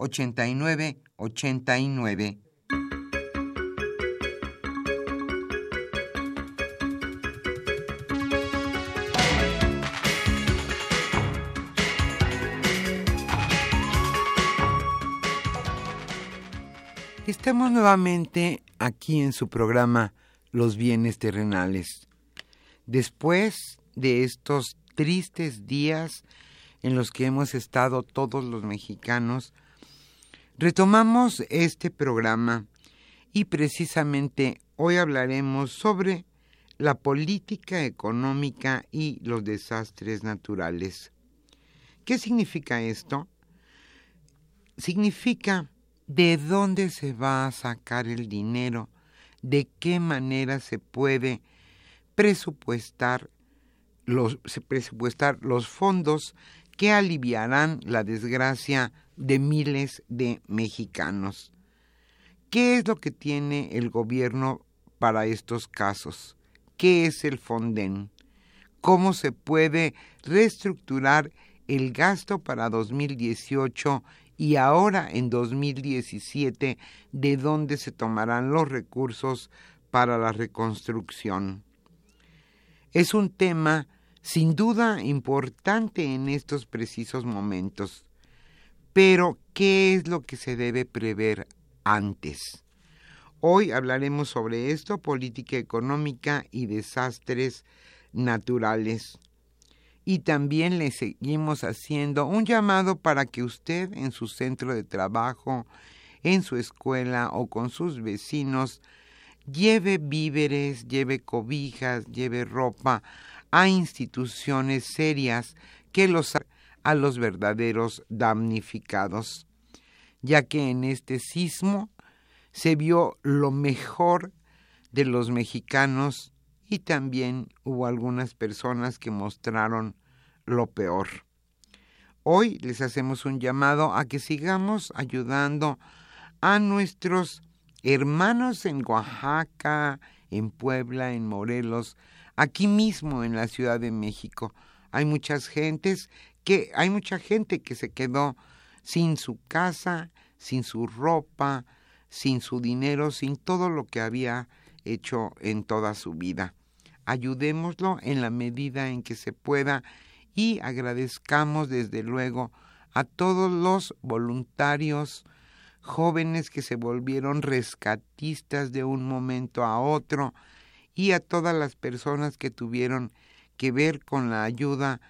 89 89. Estamos nuevamente aquí en su programa Los bienes terrenales. Después de estos tristes días en los que hemos estado todos los mexicanos Retomamos este programa y precisamente hoy hablaremos sobre la política económica y los desastres naturales. ¿Qué significa esto? Significa de dónde se va a sacar el dinero, de qué manera se puede presupuestar los, presupuestar los fondos que aliviarán la desgracia de miles de mexicanos. ¿Qué es lo que tiene el gobierno para estos casos? ¿Qué es el Fonden? ¿Cómo se puede reestructurar el gasto para 2018 y ahora en 2017 de dónde se tomarán los recursos para la reconstrucción? Es un tema sin duda importante en estos precisos momentos. Pero, ¿qué es lo que se debe prever antes? Hoy hablaremos sobre esto, política económica y desastres naturales. Y también le seguimos haciendo un llamado para que usted en su centro de trabajo, en su escuela o con sus vecinos, lleve víveres, lleve cobijas, lleve ropa a instituciones serias que los a los verdaderos damnificados, ya que en este sismo se vio lo mejor de los mexicanos y también hubo algunas personas que mostraron lo peor. Hoy les hacemos un llamado a que sigamos ayudando a nuestros hermanos en Oaxaca, en Puebla, en Morelos, aquí mismo en la Ciudad de México. Hay muchas gentes que hay mucha gente que se quedó sin su casa, sin su ropa, sin su dinero, sin todo lo que había hecho en toda su vida. Ayudémoslo en la medida en que se pueda y agradezcamos desde luego a todos los voluntarios jóvenes que se volvieron rescatistas de un momento a otro y a todas las personas que tuvieron que ver con la ayuda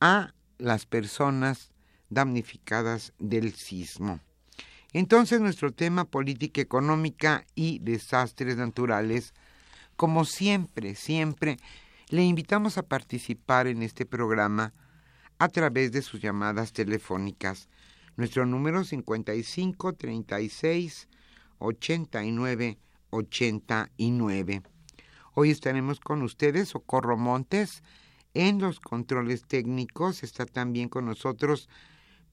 a las personas damnificadas del sismo. Entonces nuestro tema política económica y desastres naturales Como siempre, siempre, le invitamos a participar en este programa a través de sus llamadas telefónicas. Nuestro número 55 36 89 89. Hoy estaremos con ustedes, Socorro Montes, en los controles técnicos. Está también con nosotros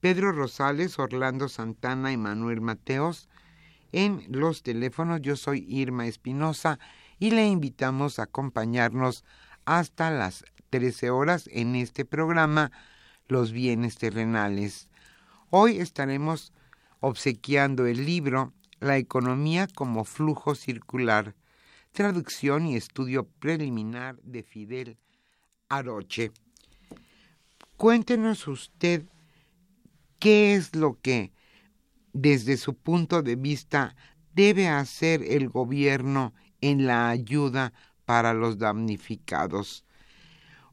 Pedro Rosales, Orlando Santana y Manuel Mateos. En los teléfonos yo soy Irma Espinosa y le invitamos a acompañarnos hasta las 13 horas en este programa Los bienes terrenales. Hoy estaremos obsequiando el libro La economía como flujo circular, traducción y estudio preliminar de Fidel Aroche. Cuéntenos usted qué es lo que, desde su punto de vista, debe hacer el gobierno en la ayuda para los damnificados.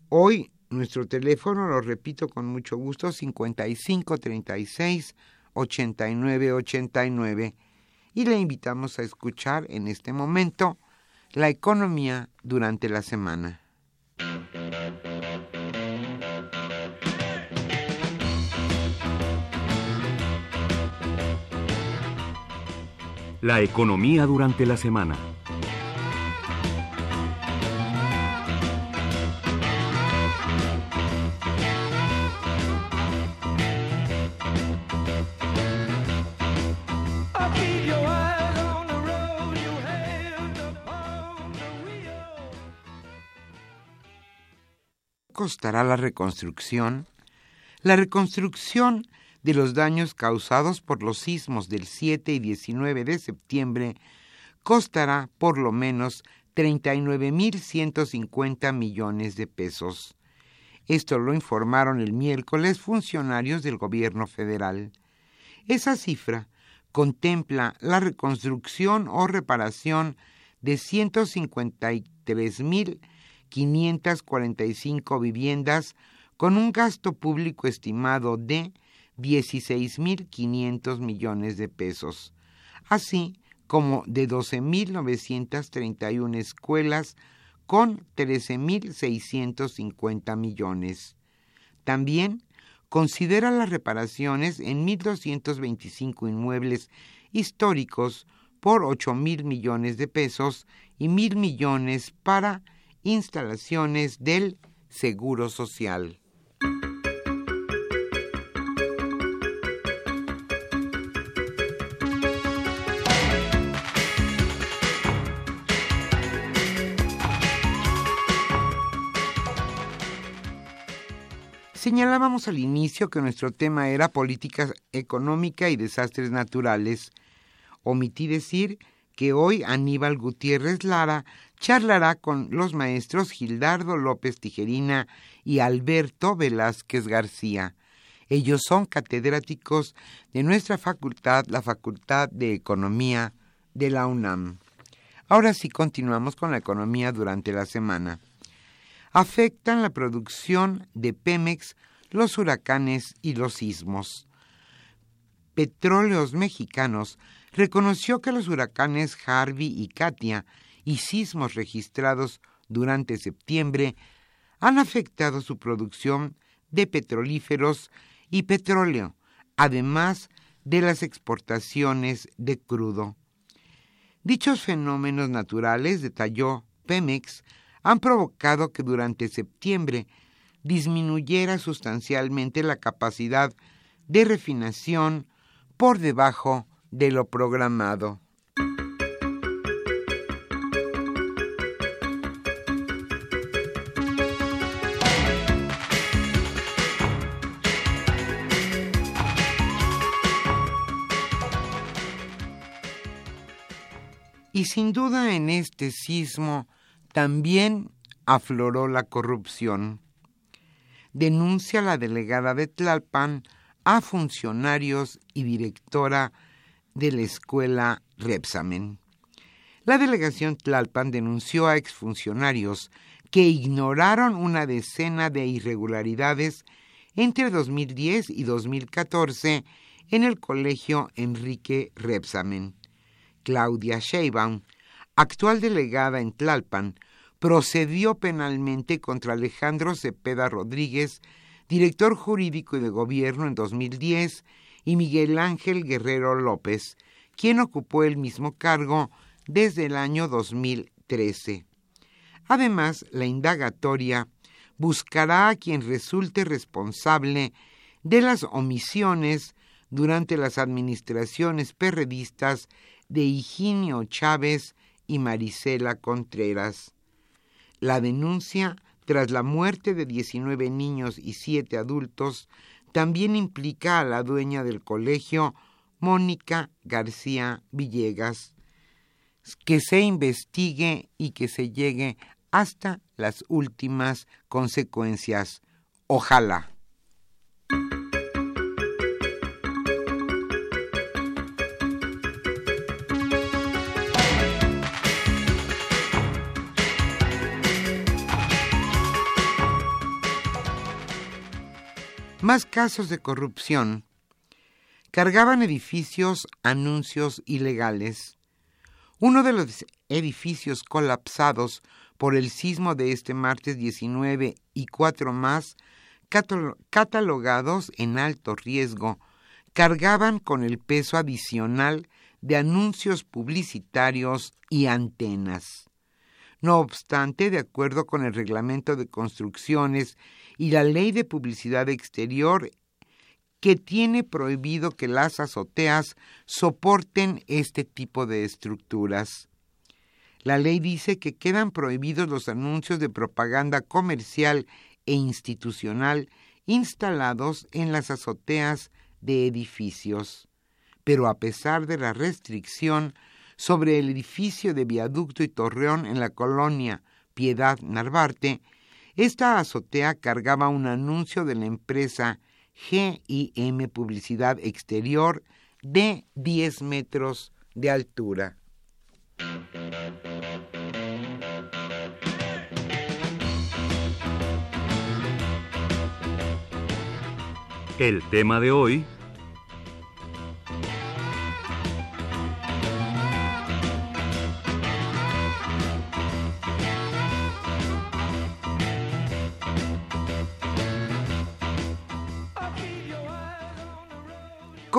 Hoy nuestro teléfono, lo repito con mucho gusto, 55 36 89 89 y le invitamos a escuchar en este momento la economía durante la semana. La economía durante la semana. costará la reconstrucción? La reconstrucción de los daños causados por los sismos del 7 y 19 de septiembre costará por lo menos 39.150 millones de pesos. Esto lo informaron el miércoles funcionarios del gobierno federal. Esa cifra contempla la reconstrucción o reparación de 153.545 viviendas con un gasto público estimado de 16.500 millones de pesos, así como de 12.931 escuelas con 13.650 millones. También considera las reparaciones en 1.225 inmuebles históricos por 8.000 millones de pesos y 1.000 millones para instalaciones del Seguro Social. Señalábamos al inicio que nuestro tema era política económica y desastres naturales. Omití decir que hoy Aníbal Gutiérrez Lara charlará con los maestros Gildardo López Tijerina y Alberto Velázquez García. Ellos son catedráticos de nuestra facultad, la Facultad de Economía de la UNAM. Ahora sí continuamos con la economía durante la semana afectan la producción de Pemex, los huracanes y los sismos. Petróleos Mexicanos reconoció que los huracanes Harvey y Katia y sismos registrados durante septiembre han afectado su producción de petrolíferos y petróleo, además de las exportaciones de crudo. Dichos fenómenos naturales, detalló Pemex, han provocado que durante septiembre disminuyera sustancialmente la capacidad de refinación por debajo de lo programado. Y sin duda en este sismo también afloró la corrupción. Denuncia la delegada de Tlalpan a funcionarios y directora de la escuela Repsamen. La delegación Tlalpan denunció a exfuncionarios que ignoraron una decena de irregularidades entre 2010 y 2014 en el colegio Enrique Repsamen. Claudia Sheinbaum actual delegada en Tlalpan, procedió penalmente contra Alejandro Cepeda Rodríguez, director jurídico y de gobierno en 2010, y Miguel Ángel Guerrero López, quien ocupó el mismo cargo desde el año 2013. Además, la indagatoria buscará a quien resulte responsable de las omisiones durante las administraciones perredistas de Higinio Chávez y Marisela Contreras. La denuncia tras la muerte de 19 niños y 7 adultos también implica a la dueña del colegio, Mónica García Villegas, que se investigue y que se llegue hasta las últimas consecuencias. Ojalá. Más casos de corrupción. Cargaban edificios anuncios ilegales. Uno de los edificios colapsados por el sismo de este martes 19 y cuatro más, catalogados en alto riesgo, cargaban con el peso adicional de anuncios publicitarios y antenas. No obstante, de acuerdo con el reglamento de construcciones y la ley de publicidad exterior, que tiene prohibido que las azoteas soporten este tipo de estructuras. La ley dice que quedan prohibidos los anuncios de propaganda comercial e institucional instalados en las azoteas de edificios. Pero a pesar de la restricción sobre el edificio de viaducto y torreón en la colonia Piedad Narvarte, esta azotea cargaba un anuncio de la empresa GIM Publicidad Exterior de 10 metros de altura. El tema de hoy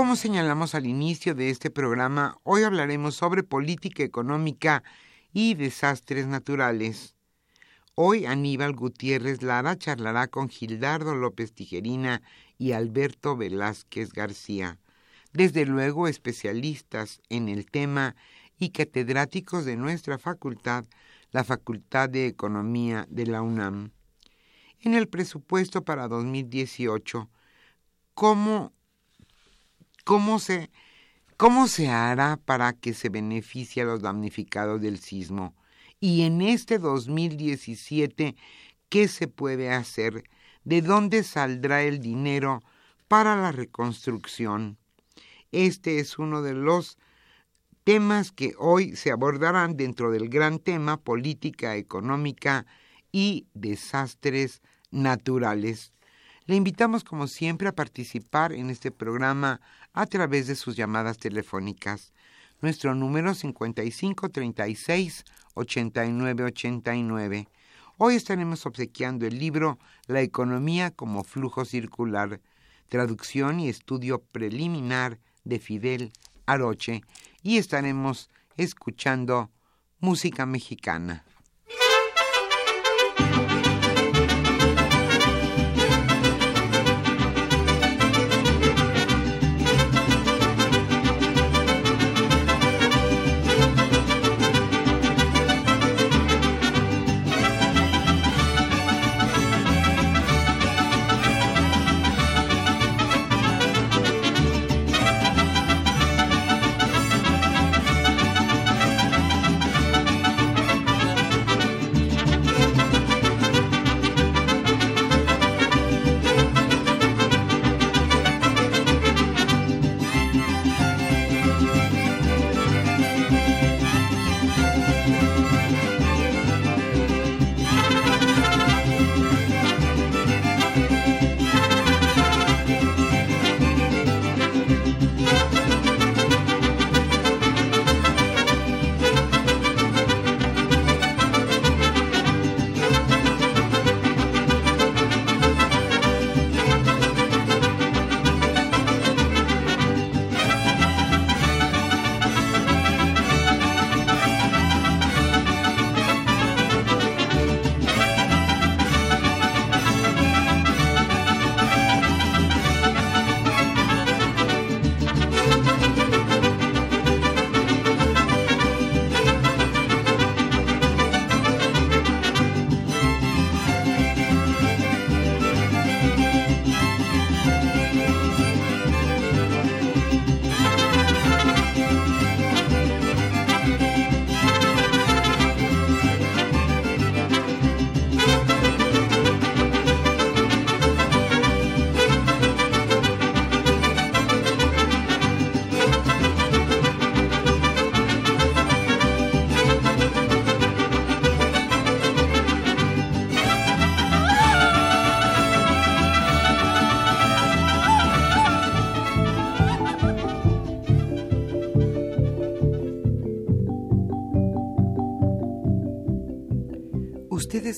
Como señalamos al inicio de este programa, hoy hablaremos sobre política económica y desastres naturales. Hoy Aníbal Gutiérrez Lara charlará con Gildardo López Tijerina y Alberto Velázquez García, desde luego especialistas en el tema y catedráticos de nuestra facultad, la Facultad de Economía de la UNAM. En el presupuesto para 2018, ¿cómo ¿Cómo se, ¿Cómo se hará para que se beneficie a los damnificados del sismo? Y en este 2017, ¿qué se puede hacer? ¿De dónde saldrá el dinero para la reconstrucción? Este es uno de los temas que hoy se abordarán dentro del gran tema política económica y desastres naturales. Le invitamos como siempre a participar en este programa a través de sus llamadas telefónicas. Nuestro número 5536 8989. Hoy estaremos obsequiando el libro La economía como flujo circular, traducción y estudio preliminar de Fidel Aroche y estaremos escuchando música mexicana.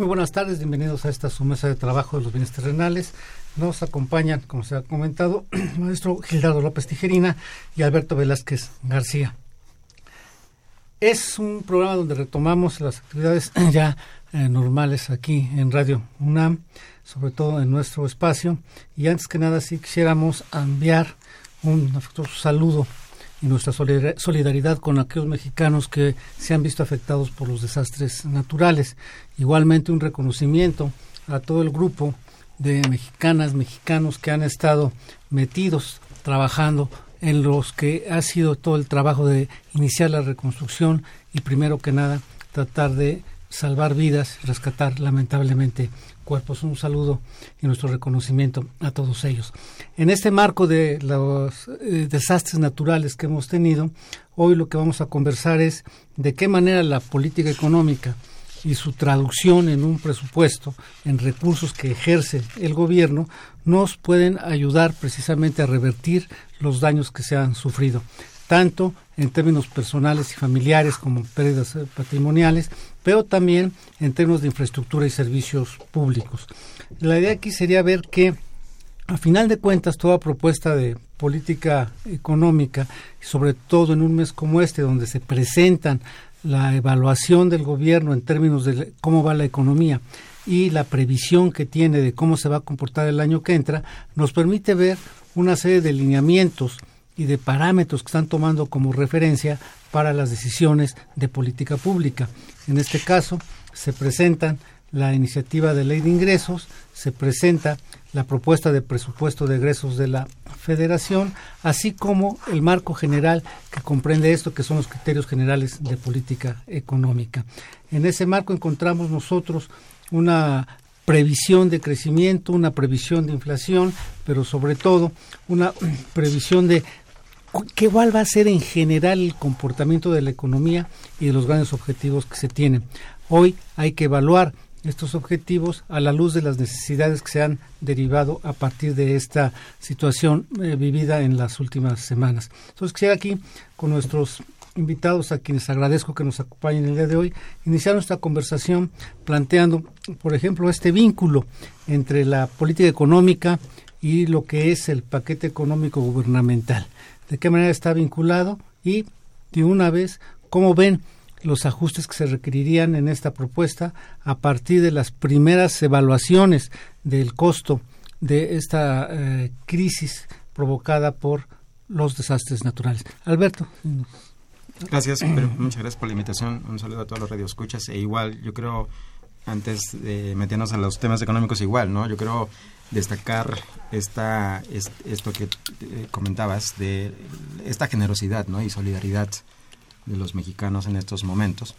Muy buenas tardes, bienvenidos a esta su mesa de trabajo de los bienes terrenales. Nos acompañan, como se ha comentado, maestro Gildardo López Tijerina y Alberto Velázquez García. Es un programa donde retomamos las actividades ya eh, normales aquí en Radio UNAM, sobre todo en nuestro espacio. Y antes que nada, sí quisiéramos enviar un afectuoso saludo y nuestra solidaridad con aquellos mexicanos que se han visto afectados por los desastres naturales. Igualmente un reconocimiento a todo el grupo de mexicanas, mexicanos que han estado metidos trabajando en los que ha sido todo el trabajo de iniciar la reconstrucción y primero que nada tratar de salvar vidas, rescatar lamentablemente cuerpos. Un saludo y nuestro reconocimiento a todos ellos. En este marco de los eh, desastres naturales que hemos tenido, hoy lo que vamos a conversar es de qué manera la política económica y su traducción en un presupuesto, en recursos que ejerce el gobierno, nos pueden ayudar precisamente a revertir los daños que se han sufrido tanto en términos personales y familiares como pérdidas eh, patrimoniales, pero también en términos de infraestructura y servicios públicos. La idea aquí sería ver que, a final de cuentas, toda propuesta de política económica, sobre todo en un mes como este, donde se presentan la evaluación del gobierno en términos de cómo va la economía y la previsión que tiene de cómo se va a comportar el año que entra, nos permite ver una serie de lineamientos y de parámetros que están tomando como referencia para las decisiones de política pública. En este caso, se presentan la iniciativa de ley de ingresos, se presenta la propuesta de presupuesto de egresos de la Federación, así como el marco general que comprende esto, que son los criterios generales de política económica. En ese marco encontramos nosotros una previsión de crecimiento, una previsión de inflación, pero sobre todo una previsión de ¿Qué va a ser en general el comportamiento de la economía y de los grandes objetivos que se tienen? Hoy hay que evaluar estos objetivos a la luz de las necesidades que se han derivado a partir de esta situación eh, vivida en las últimas semanas. Entonces, quisiera aquí con nuestros invitados a quienes agradezco que nos acompañen el día de hoy, iniciar nuestra conversación planteando, por ejemplo, este vínculo entre la política económica y lo que es el paquete económico gubernamental de qué manera está vinculado y de una vez cómo ven los ajustes que se requerirían en esta propuesta a partir de las primeras evaluaciones del costo de esta eh, crisis provocada por los desastres naturales. Alberto. Gracias, muchas gracias por la invitación. Un saludo a todos los radioescuchas. E igual, yo creo, antes de meternos a los temas económicos, igual, ¿no? Yo creo destacar esta, esto que eh, comentabas de esta generosidad ¿no? y solidaridad de los mexicanos en estos momentos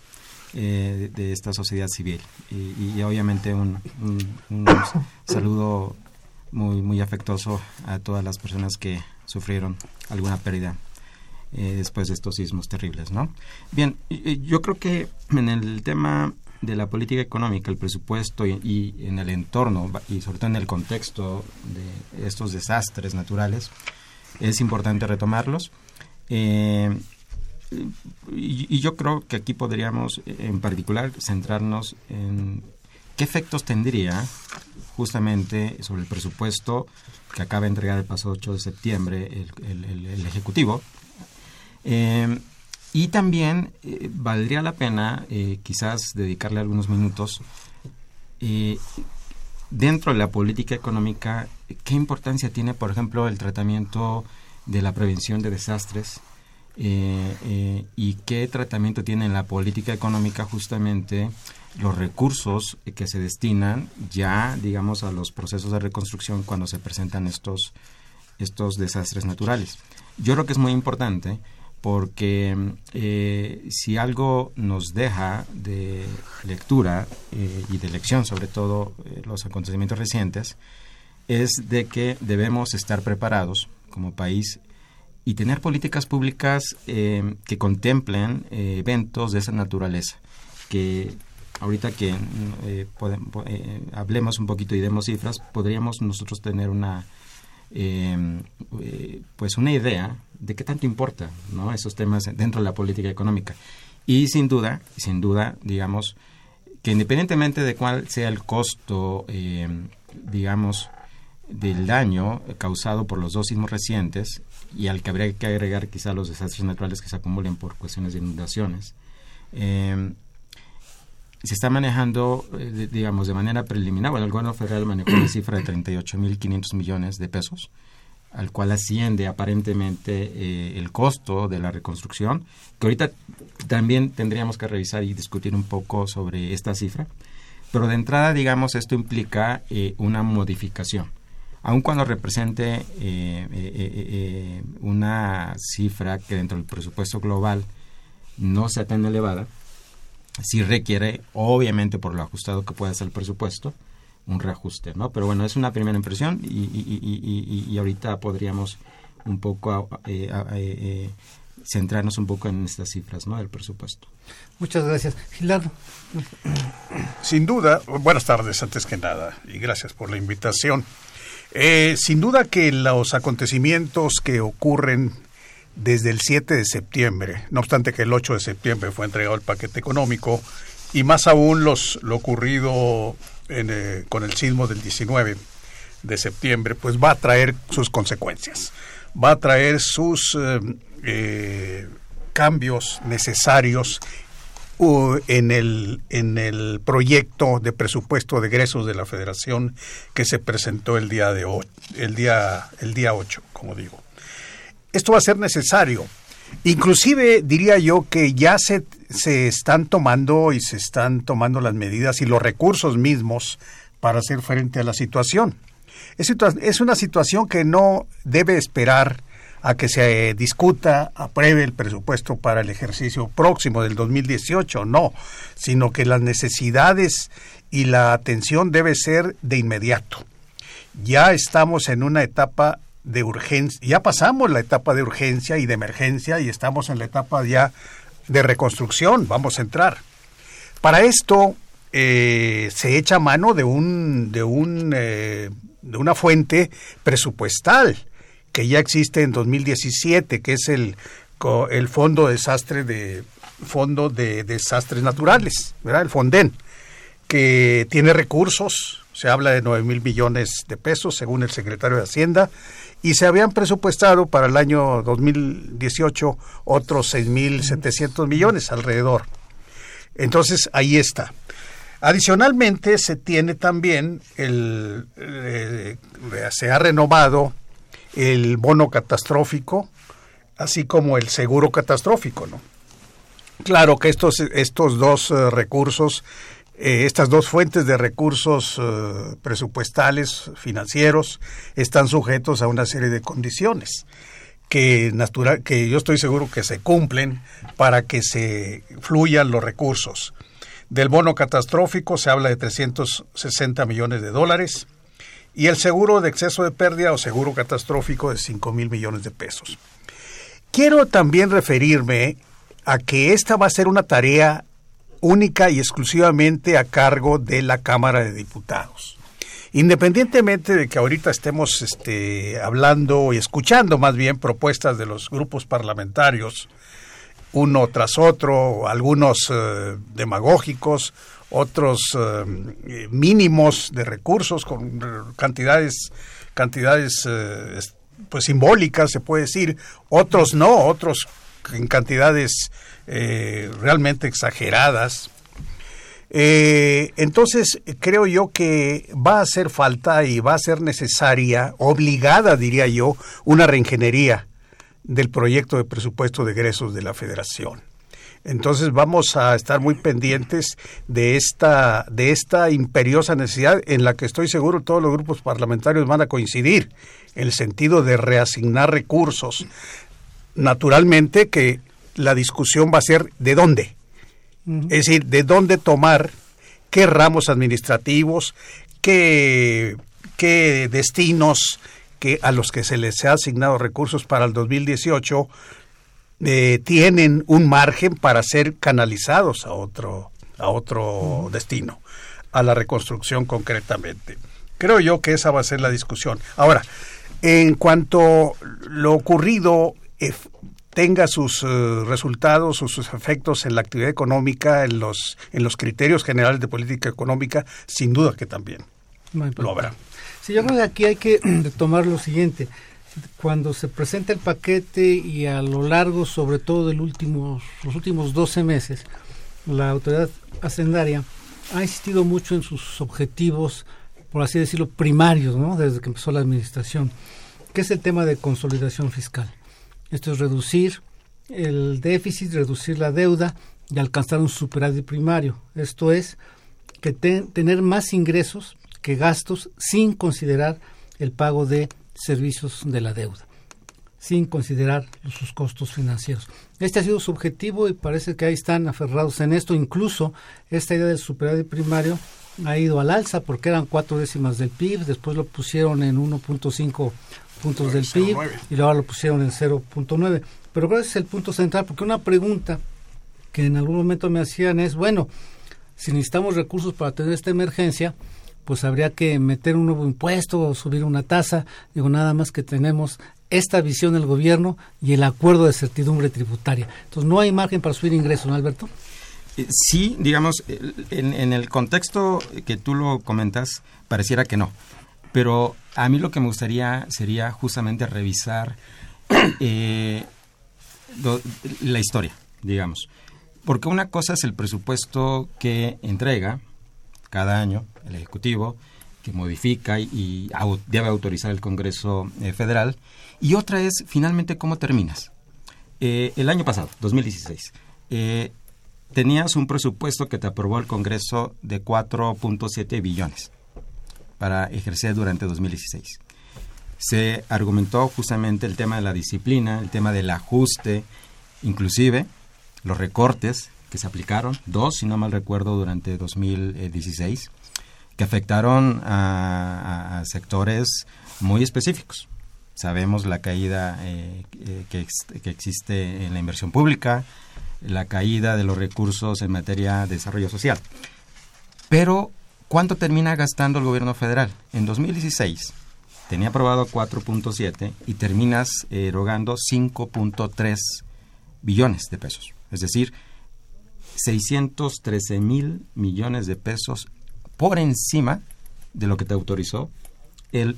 eh, de esta sociedad civil y, obviamente un, saludo muy muy afectuoso a todas las personas que sufrieron alguna pérdida eh, después de estos sismos terribles no bien yo creo que en el tema de la política económica, el presupuesto y, en el entorno y sobre todo en el contexto de estos desastres naturales, es importante retomarlos. Eh, y, yo creo que aquí podríamos en particular centrarnos en qué efectos tendría justamente sobre el presupuesto que acaba de entregar el pasado 8 de septiembre el, Ejecutivo. Eh, y también eh, valdría la pena eh, quizás dedicarle algunos minutos dentro de la política económica, ¿qué importancia tiene, por ejemplo, el tratamiento de la prevención de desastres? Y qué tratamiento tiene en la política económica justamente los recursos que se destinan ya, digamos, a los procesos de reconstrucción cuando se presentan estos, estos desastres naturales. Yo creo que es muy importante porque eh, si algo nos deja de lectura eh, y de lección, sobre todo eh, los acontecimientos recientes, es de que debemos estar preparados como país y tener políticas públicas que contemplen eventos de esa naturaleza, que ahorita que hablemos un poquito y demos cifras, podríamos nosotros tener una eh, eh, pues una idea de qué tanto importa ¿no? esos temas dentro de la política económica. Y sin duda, sin duda, digamos, que independientemente de cuál sea el costo, eh, digamos, del daño causado por los dos sismos recientes y al que habría que agregar quizá los desastres naturales que se acumulen por cuestiones de inundaciones, eh, se está manejando, eh, digamos, de manera preliminar. Bueno, el gobierno federal manejó una cifra de 38.500 millones de pesos, al cual asciende aparentemente eh, el costo de la reconstrucción, que ahorita también tendríamos que revisar y discutir un poco sobre esta cifra. Pero de entrada, digamos, esto implica una modificación. Aun cuando represente una cifra que dentro del presupuesto global no sea tan elevada, sí requiere, obviamente por lo ajustado que pueda ser el presupuesto, un reajuste, ¿no? Pero bueno, es una primera impresión y, y, y, ahorita podríamos un poco eh, eh, eh, centrarnos un poco en estas cifras, ¿no? Del presupuesto. Muchas gracias. Gilardo. Sin duda, buenas tardes antes que nada y gracias por la invitación. Sin duda que los acontecimientos que ocurren desde el 7 de septiembre, no obstante que el 8 de septiembre fue entregado el paquete económico, y más aún los, lo ocurrido eh, con el sismo del 19 de septiembre, pues va a traer sus consecuencias, va a traer sus eh, eh, cambios necesarios en el, en el proyecto de presupuesto de egresos de la Federación que se presentó el día de hoy, el día, el día 8, como digo esto va a ser necesario. Inclusive diría yo que ya se, se están tomando y se están tomando las medidas y los recursos mismos para hacer frente a la situación. Es, es una situación que no debe esperar a que se discuta, apruebe el presupuesto para el ejercicio próximo del 2018, no, sino que las necesidades y la atención debe ser de inmediato. Ya estamos en una etapa de urgencia, ya pasamos la etapa de urgencia y de emergencia y estamos en la etapa ya de reconstrucción, vamos a entrar. Para esto eh, se echa mano de un, de un eh, de una fuente presupuestal que ya existe en 2017, que es el, el Fondo de Desastre de Fondo de Desastres Naturales, ¿verdad? El Fonden, que tiene recursos, se habla de 9 mil millones de pesos, según el secretario de Hacienda, y se habían presupuestado para el año 2018 otros 6.700 millones alrededor. Entonces, ahí está. Adicionalmente, se tiene también, el, eh, se ha renovado el bono catastrófico, así como el seguro catastrófico, ¿no? Claro que estos, estos dos eh, recursos eh, estas dos fuentes de recursos eh, presupuestales, financieros, están sujetos a una serie de condiciones que, natural, que yo estoy seguro que se cumplen para que se fluyan los recursos. Del bono catastrófico se habla de 360 millones de dólares y el seguro de exceso de pérdida o seguro catastrófico de 5 mil millones de pesos. Quiero también referirme a que esta va a ser una tarea única y exclusivamente a cargo de la Cámara de Diputados. Independientemente de que ahorita estemos este, hablando y escuchando más bien propuestas de los grupos parlamentarios, uno tras otro, algunos eh, demagógicos, otros eh, mínimos de recursos con cantidades cantidades eh, pues simbólicas se puede decir, otros no, otros en cantidades eh, realmente exageradas. Entonces, creo yo que va a hacer falta y va a ser necesaria, obligada, diría yo, una reingeniería del proyecto de presupuesto de egresos de la Federación. Entonces vamos a estar muy pendientes de esta, de esta imperiosa necesidad en la que estoy seguro todos los grupos parlamentarios van a coincidir, en el sentido de reasignar recursos, naturalmente que la discusión va a ser de dónde. Es decir, de dónde tomar qué ramos administrativos, qué, qué destinos que a los que se les ha asignado recursos para el 2018 eh, tienen un margen para ser canalizados a otro a otro destino, a la reconstrucción concretamente. Creo yo que esa va a ser la discusión. Ahora, en cuanto lo ocurrido eh, tenga sus eh, resultados o sus efectos en la actividad económica, en los, en los criterios generales de política económica, sin duda que también lo habrá. Sí, yo creo que aquí hay que tomar lo siguiente. Cuando se presenta el paquete y a lo largo, sobre todo de últimos, los últimos 12 meses, la autoridad hacendaria ha insistido mucho en sus objetivos, por así decirlo, primarios, ¿no? desde que empezó la administración, que es el tema de consolidación fiscal. Esto es reducir el déficit, reducir la deuda y alcanzar un superávit primario. Esto es que tener más ingresos que gastos sin considerar el pago de servicios de la deuda, sin considerar sus costos financieros. Este ha sido su objetivo y parece que ahí están aferrados en esto. Incluso esta idea del superávit primario ha ido al alza porque eran cuatro décimas del PIB, después lo pusieron en 1.5 puntos del PIB y luego lo pusieron en 0.9. Pero creo que ese es el punto central, porque una pregunta que en algún momento me hacían es, bueno, si necesitamos recursos para tener esta emergencia, pues habría que meter un nuevo impuesto o subir una tasa. Digo, nada más que tenemos esta visión del gobierno y el acuerdo de certidumbre tributaria. Entonces, no hay margen para subir ingresos, ¿no, Alberto? Eh, sí, digamos, en, el contexto que tú lo comentas, pareciera que no. Pero a mí lo que me gustaría sería justamente revisar eh, la historia, digamos. Porque una cosa es el presupuesto que entrega cada año el Ejecutivo, que modifica y, debe autorizar el Congreso eh, Federal, y otra es finalmente cómo terminas. Eh, el año pasado, 2016, tenías un presupuesto que te aprobó el Congreso de 4.7 billones para ejercer durante 2016. Se argumentó justamente el tema de la disciplina, el tema del ajuste, inclusive los recortes que se aplicaron, dos, si no mal recuerdo, durante 2016, que afectaron a, sectores muy específicos. Sabemos la caída eh, eh, que, existe en la inversión pública, la caída de los recursos en materia de desarrollo social. Pero ¿Cuánto termina gastando el gobierno federal? En 2016 tenía aprobado 4.7 y terminas erogando 5.3 billones de pesos. Es decir, 613 mil millones de pesos por encima de lo que te autorizó el,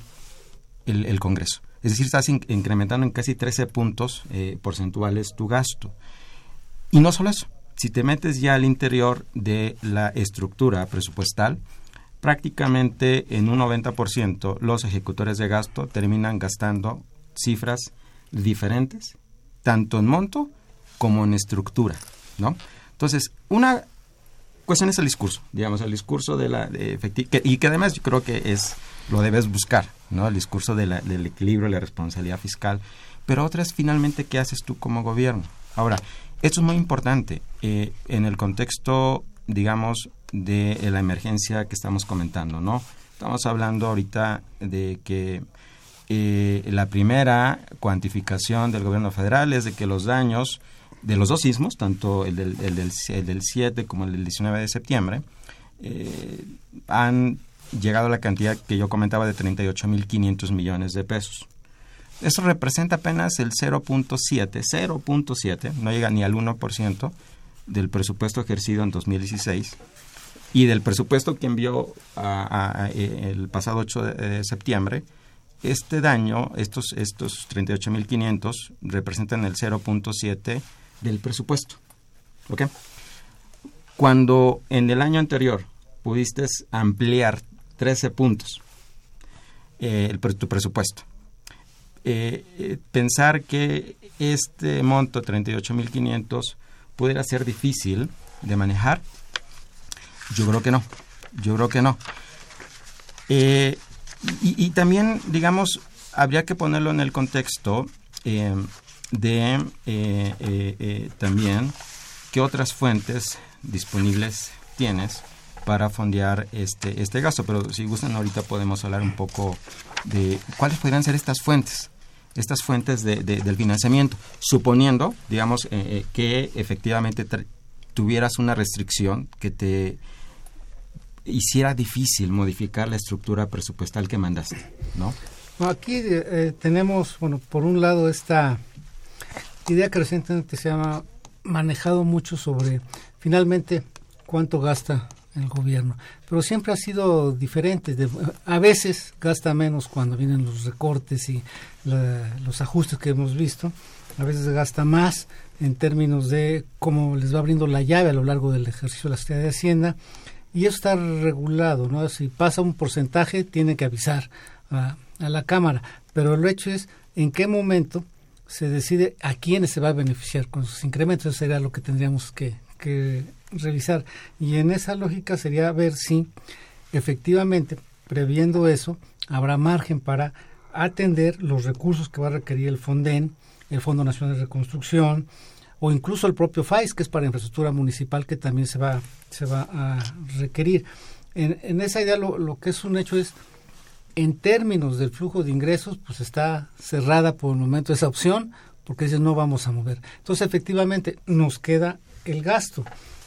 el, Congreso. Es decir, estás incrementando en casi 13 puntos eh, porcentuales tu gasto. Y no solo eso, si te metes ya al interior de la estructura presupuestal, prácticamente en un 90% los ejecutores de gasto terminan gastando cifras diferentes, tanto en monto como en estructura, ¿no? Entonces, una cuestión es el discurso, digamos, el discurso de la de y que además yo creo que es lo debes buscar, ¿no? El discurso de del equilibrio, la responsabilidad fiscal, pero otra es finalmente qué haces tú como gobierno. Ahora, esto es muy importante eh, en el contexto, digamos, de la emergencia que estamos comentando, ¿no? Estamos hablando ahorita de que eh, la primera cuantificación del gobierno federal es de que los daños de los dos sismos, tanto el del, el del, 7 como el del 19 de septiembre, eh, han llegado a la cantidad que yo comentaba de 38.500 millones de pesos. Eso representa apenas el 0.7, 0.7, no llega ni al 1% del presupuesto ejercido en 2016 y del presupuesto que envió eh, el pasado 8 de, septiembre, este daño, estos, estos 38.500, representan el 0.7 del presupuesto. ¿Ok? Cuando en el año anterior pudiste ampliar 13 puntos eh, el, tu presupuesto, eh, pensar que este monto, 38.500, pudiera ser difícil de manejar, yo creo que no, yo creo que no. Eh, y, también, digamos, habría que ponerlo en el contexto eh, de eh, eh, eh, también qué otras fuentes disponibles tienes para fondear este, este gasto. Pero si gustan, ahorita podemos hablar un poco de cuáles podrían ser estas fuentes, estas fuentes de, del financiamiento, suponiendo, digamos, que efectivamente tuvieras una restricción que te hiciera difícil modificar la estructura presupuestal que mandaste, ¿no? Aquí tenemos, bueno, por un lado esta idea que recientemente se ha manejado mucho sobre finalmente cuánto gasta el gobierno, pero siempre ha sido diferente. a veces gasta menos cuando vienen los recortes y los ajustes que hemos visto, a veces gasta más en términos de cómo les va abriendo la llave a lo largo del ejercicio de la Secretaría de Hacienda y eso está regulado, ¿no? Si pasa un porcentaje, tiene que avisar a, la Cámara, pero el hecho es en qué momento se decide a quiénes se va a beneficiar con sus incrementos, eso sería lo que tendríamos que, que revisar. Y en esa lógica sería ver si efectivamente, previendo eso, habrá margen para atender los recursos que va a requerir el FONDEN, el Fondo Nacional de Reconstrucción, o incluso el propio FAIS, que es para infraestructura municipal, que también se va, se va a requerir. En, esa idea lo, que es un hecho es, en términos del flujo de ingresos, pues está cerrada por el momento esa opción, porque dice no vamos a mover. Entonces, efectivamente, nos queda el gasto.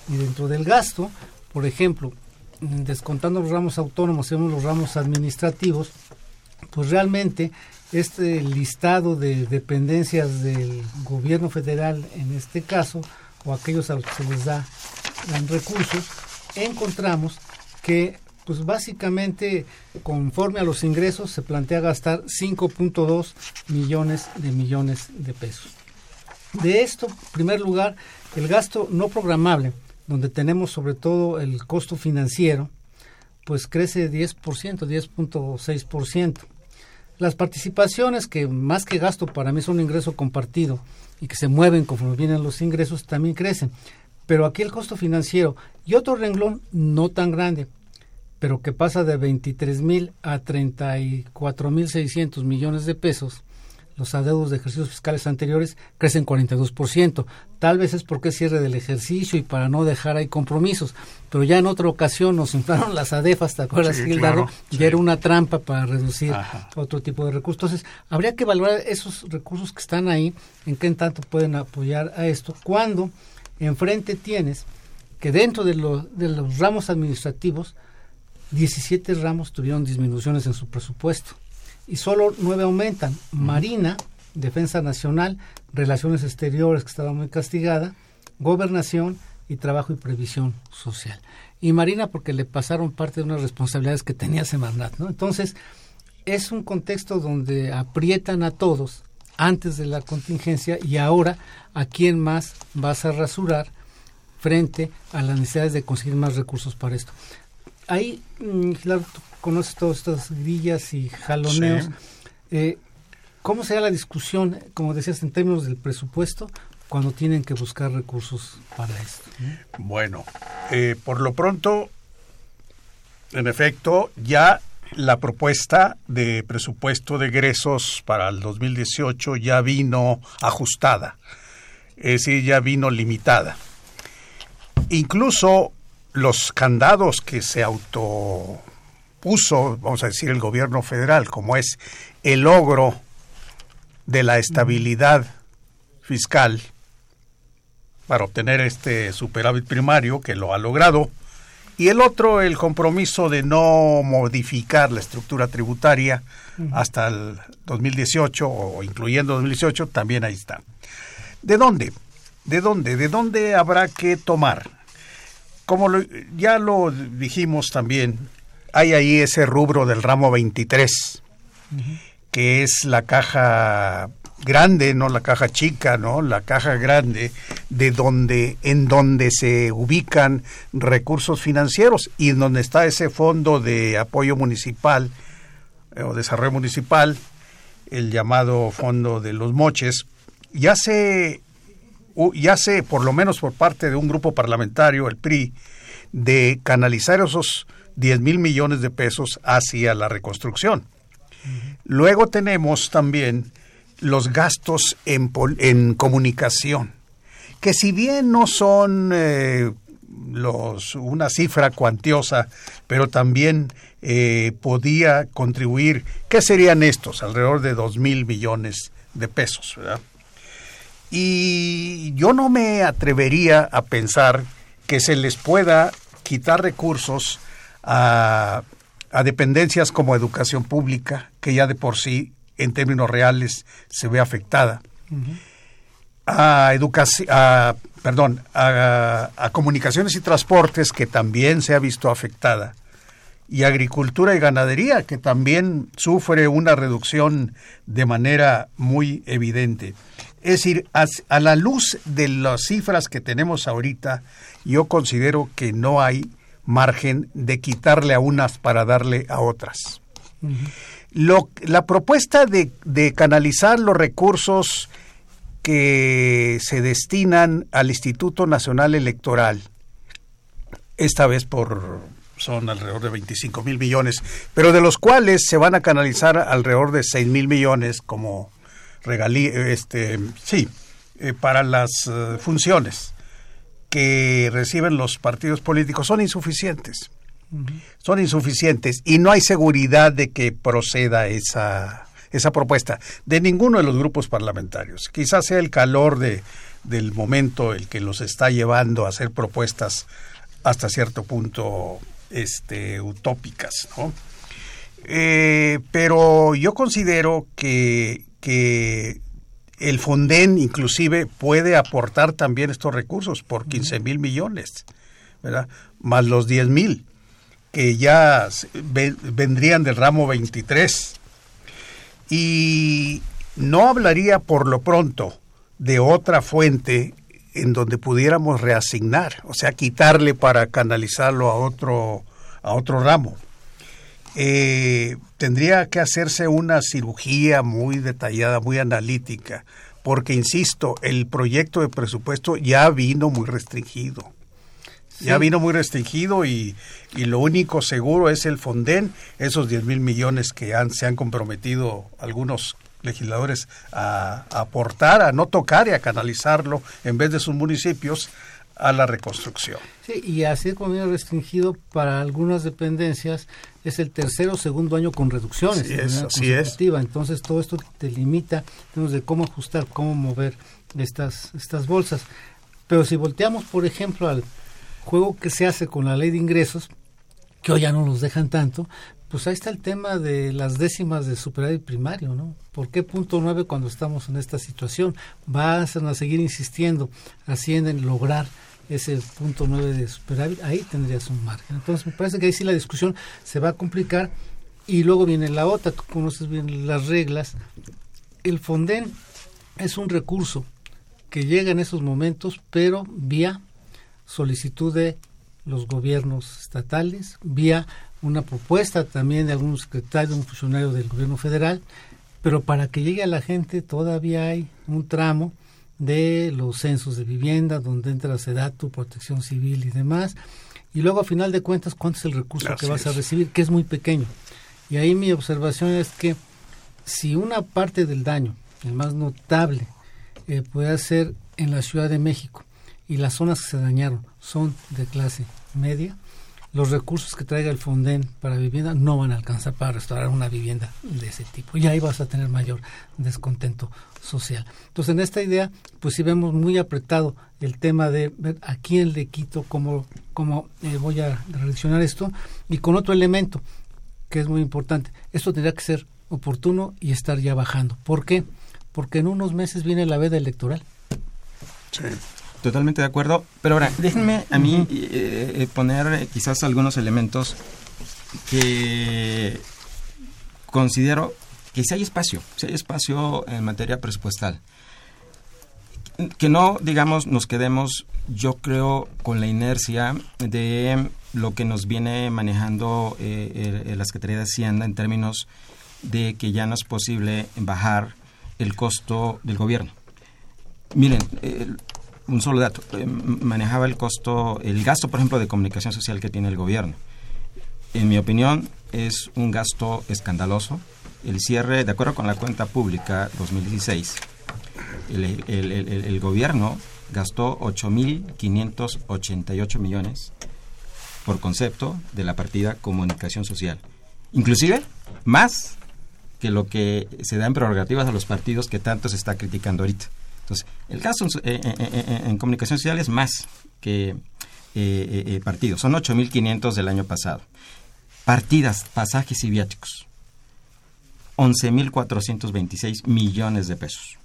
Y dentro del gasto, por ejemplo, descontando los ramos autónomos, y los ramos administrativos, pues realmente este listado de dependencias del gobierno federal en este caso, o aquellos a los que se les da dan recursos, encontramos que pues básicamente conforme a los ingresos se plantea gastar 5.2 millones de millones de pesos. De esto, en primer lugar, el gasto no programable, donde tenemos sobre todo el costo financiero, pues crece 10%, 10.6%. Las participaciones, que más que gasto para mí son un ingreso compartido y que se mueven conforme vienen los ingresos, también crecen. Pero aquí el costo financiero y otro renglón no tan grande, pero que pasa de 23 mil a 34 mil 600 millones de pesos, los adeudos de ejercicios fiscales anteriores crecen 42%. Tal vez es porque es cierre del ejercicio y para no dejar ahí compromisos. Pero ya en otra ocasión nos inflaron las ADEFAS, ¿te acuerdas, sí, y era una trampa para reducir otro tipo de recursos. Entonces, habría que evaluar esos recursos que están ahí, en qué tanto pueden apoyar a esto, cuando enfrente tienes que dentro de, de los ramos administrativos, 17 ramos tuvieron disminuciones en su presupuesto y solo nueve aumentan. Marina, Defensa Nacional, Relaciones Exteriores, que estaba muy castigada, Gobernación y Trabajo y Previsión Social. Y Marina porque le pasaron parte de unas responsabilidades que tenía Semarnat, ¿no? Entonces, es un contexto donde aprietan a todos antes de la contingencia y ahora a quién más vas a rasurar frente a las necesidades de conseguir más recursos para esto. Ahí, mm, claro, conoces todas estas grillas y jaloneos. Eh, ¿Cómo será la discusión, como decías, en términos del presupuesto, cuando tienen que buscar recursos para esto? Bueno, eh, por lo pronto, en efecto, ya la propuesta de presupuesto de egresos para el 2018 ya vino ajustada, es decir, ya vino limitada. Incluso los candados que se auto puso, vamos a decir, el gobierno federal, como es el logro de la estabilidad fiscal para obtener este superávit primario, que lo ha logrado, y el otro, el compromiso de no modificar la estructura tributaria hasta el 2018 o incluyendo 2018, también ahí está. ¿De dónde? ¿De dónde? ¿De dónde habrá que tomar? Como ya lo dijimos también, hay ahí ese rubro del ramo 23, que es la caja grande, no la caja chica, ¿no? La caja grande de donde en donde se ubican recursos financieros y en donde está ese fondo de apoyo municipal eh, o desarrollo municipal, el llamado fondo de los moches, ya se ya se por lo menos por parte de un grupo parlamentario, el PRI, de canalizar esos 10 mil millones de pesos hacia la reconstrucción. Luego tenemos también los gastos en, en comunicación, que si bien no son eh, los, una cifra cuantiosa, pero también eh, podía contribuir, ¿qué serían estos? Alrededor de dos mil millones de pesos, ¿verdad? Y yo no me atrevería a pensar que se les pueda quitar recursos a, dependencias como educación pública, que ya de por sí, en términos reales, se ve afectada. A educación, perdón, a, a, comunicaciones y transportes, que también se ha visto afectada. Y agricultura y ganadería, que también sufre una reducción de manera muy evidente. Es decir, a, la luz de las cifras que tenemos ahorita, yo considero que no hay margen de quitarle a unas para darle a otras. Lo, la propuesta de, de, canalizar los recursos que se destinan al Instituto Nacional Electoral, esta vez por son alrededor de 25 mil millones, pero de los cuales se van a canalizar alrededor de 6 mil millones como regalí, este, sí, eh, para las eh, funciones que reciben los partidos políticos son insuficientes. Son insuficientes y no hay seguridad de que proceda esa, esa propuesta de ninguno de los grupos parlamentarios. Quizás sea el calor de, del momento el que los está llevando a hacer propuestas hasta cierto punto este, utópicas, ¿no? Eh, pero yo considero que, que el Fonden inclusive puede aportar también estos recursos por 15 mil millones, ¿verdad? Más los 10 mil que ya vendrían del ramo 23. Y no hablaría por lo pronto de otra fuente en donde pudiéramos reasignar, o sea, quitarle para canalizarlo a otro, a otro ramo. Eh, tendría que hacerse una cirugía muy detallada, muy analítica, porque, insisto, el proyecto de presupuesto ya vino muy restringido. Ya vino muy restringido y, y, lo único seguro es el Fonden, esos 10 mil millones que han, se han comprometido algunos legisladores a, a, aportar, a no tocar y a canalizarlo en vez de sus municipios a la reconstrucción. Sí, y así como viene restringido para algunas dependencias, es el tercer o segundo año con reducciones. Sí, es, Entonces todo esto te limita de cómo ajustar, cómo mover estas, estas bolsas. Pero si volteamos, por ejemplo, al juego que se hace con la ley de ingresos, que hoy ya no nos dejan tanto, pues ahí está el tema de las décimas de superávit primario, ¿no? ¿Por qué punto nueve cuando estamos en esta situación? Van a seguir insistiendo, ascienden lograr ese punto 9 de superávit, ahí tendrías un margen. Entonces me parece que ahí sí la discusión se va a complicar y luego viene la otra, tú conoces bien las reglas. El Fonden es un recurso que llega en esos momentos, pero vía solicitud de los gobiernos estatales, vía una propuesta también de algún secretario, un funcionario del gobierno federal, pero para que llegue a la gente todavía hay un tramo de los censos de vivienda, donde entra SEDATU, protección civil y demás. Y luego, a final de cuentas, cuánto es el recurso que vas a recibir, que es muy pequeño. Y ahí mi observación es que si una parte del daño, el más notable, eh, puede ser en la Ciudad de México y las zonas que se dañaron son de clase media, los recursos que traiga el Fonden para vivienda no van a alcanzar para restaurar una vivienda de ese tipo. Y ahí vas a tener mayor descontento social. Entonces, en esta idea, pues sí vemos muy apretado el tema de ver a quién le quito, cómo, cómo eh, voy a reaccionar esto, y con otro elemento que es muy importante. Esto tendría que ser oportuno y estar ya bajando. ¿Por qué? Porque en unos meses viene la veda electoral. Sí. Totalmente de acuerdo. Pero ahora, déjenme a mí eh, eh, poner quizás algunos elementos que considero que si hay espacio, si hay espacio en materia presupuestal. Que no, digamos, nos quedemos, yo creo, con la inercia de lo que nos viene manejando eh, la Secretaría de Hacienda en términos de que ya no es posible bajar el costo del gobierno. Miren, un solo dato, eh, manejaba el costo, el gasto, por ejemplo, de comunicación social que tiene el gobierno. En mi opinión, es un gasto escandaloso, el cierre, de acuerdo con la cuenta pública 2016, el, gobierno gastó 8.588 millones por concepto de la partida comunicación social. Inclusive más que lo que se da en prerrogativas a los partidos que tanto se está criticando ahorita. Entonces, el gasto en, comunicación social es más que partidos. Son 8.500 del año pasado. Partidas, pasajes y viáticos. 11.426 millones de pesos.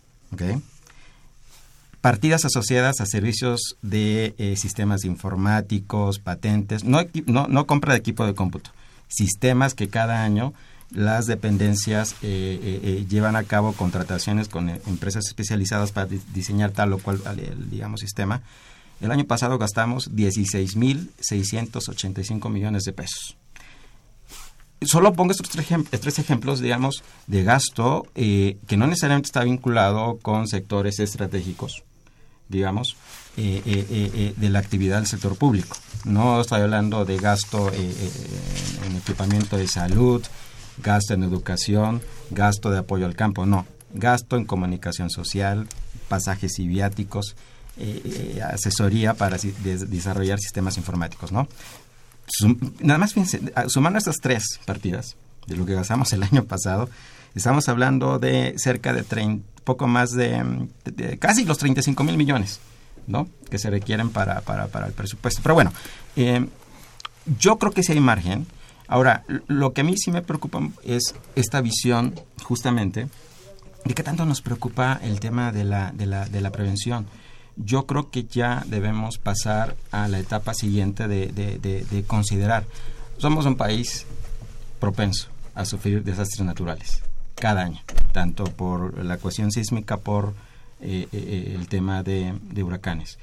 Partidas asociadas a servicios de eh, sistemas informáticos, patentes, no, no, compra de equipo de cómputo, sistemas que cada año las dependencias eh, eh, llevan a cabo contrataciones con empresas especializadas para diseñar tal o cual, digamos, sistema. El año pasado gastamos 16.685 millones de pesos solo pongo estos tres, ejemplos, digamos, de gasto eh, que no necesariamente está vinculado con sectores estratégicos, digamos, eh, eh, de la actividad del sector público. No estoy hablando de gasto en equipamiento de salud, gasto en educación, gasto de apoyo al campo, no. Gasto en comunicación social, pasajes y viáticos, asesoría para desarrollar sistemas informáticos, ¿no? Nada más ah, sumando estas tres partidas de lo que gastamos el año pasado, estamos hablando de cerca de poco más de, casi los 35 mil millones, ¿no? Que se requieren para, para, para el presupuesto. Pero bueno, eh, yo creo que sí hay margen. Ahora, lo que a mí sí me preocupa es esta visión, justamente, de qué tanto nos preocupa el tema de la, de la, de la prevención yo creo que ya debemos pasar a la etapa siguiente de, considerar. Somos un país propenso a sufrir desastres naturales cada año, tanto por la cuestión sísmica, por eh, eh, el tema de, huracanes.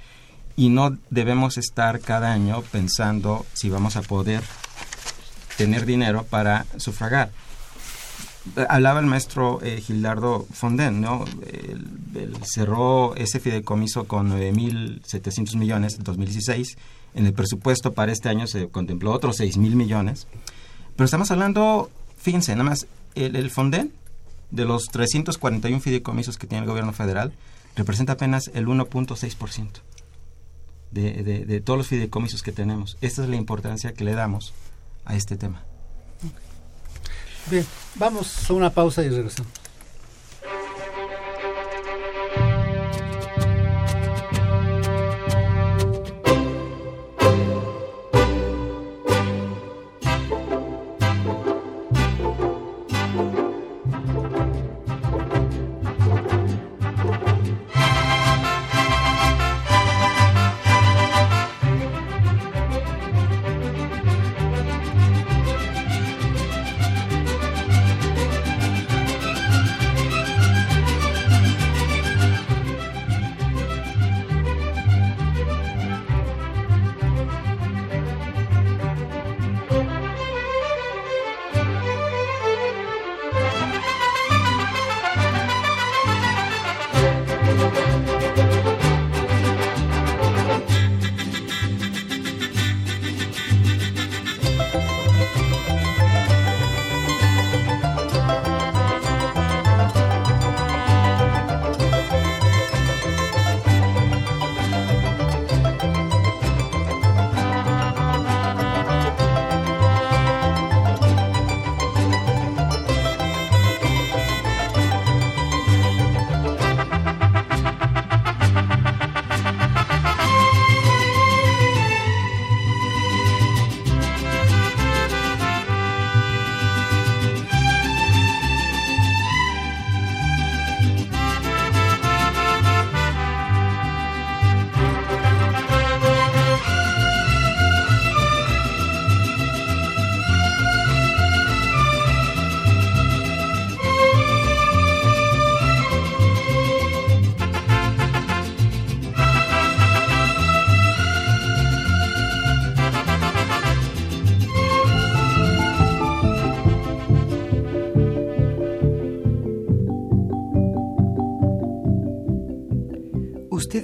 Y no debemos estar cada año pensando si vamos a poder tener dinero para sufragar hablaba el maestro eh, Gildardo Fonden, ¿no? cerró ese fideicomiso con 9.700 millones en 2016. En el presupuesto para este año se contempló otros 6.000 millones. Pero estamos hablando, fíjense, nada más, el, Fonden, de los 341 fideicomisos que tiene el gobierno federal, representa apenas el 1.6% de, de, de todos los fideicomisos que tenemos. Esta es la importancia que le damos a este tema. Bien, vamos a una pausa y regresamos.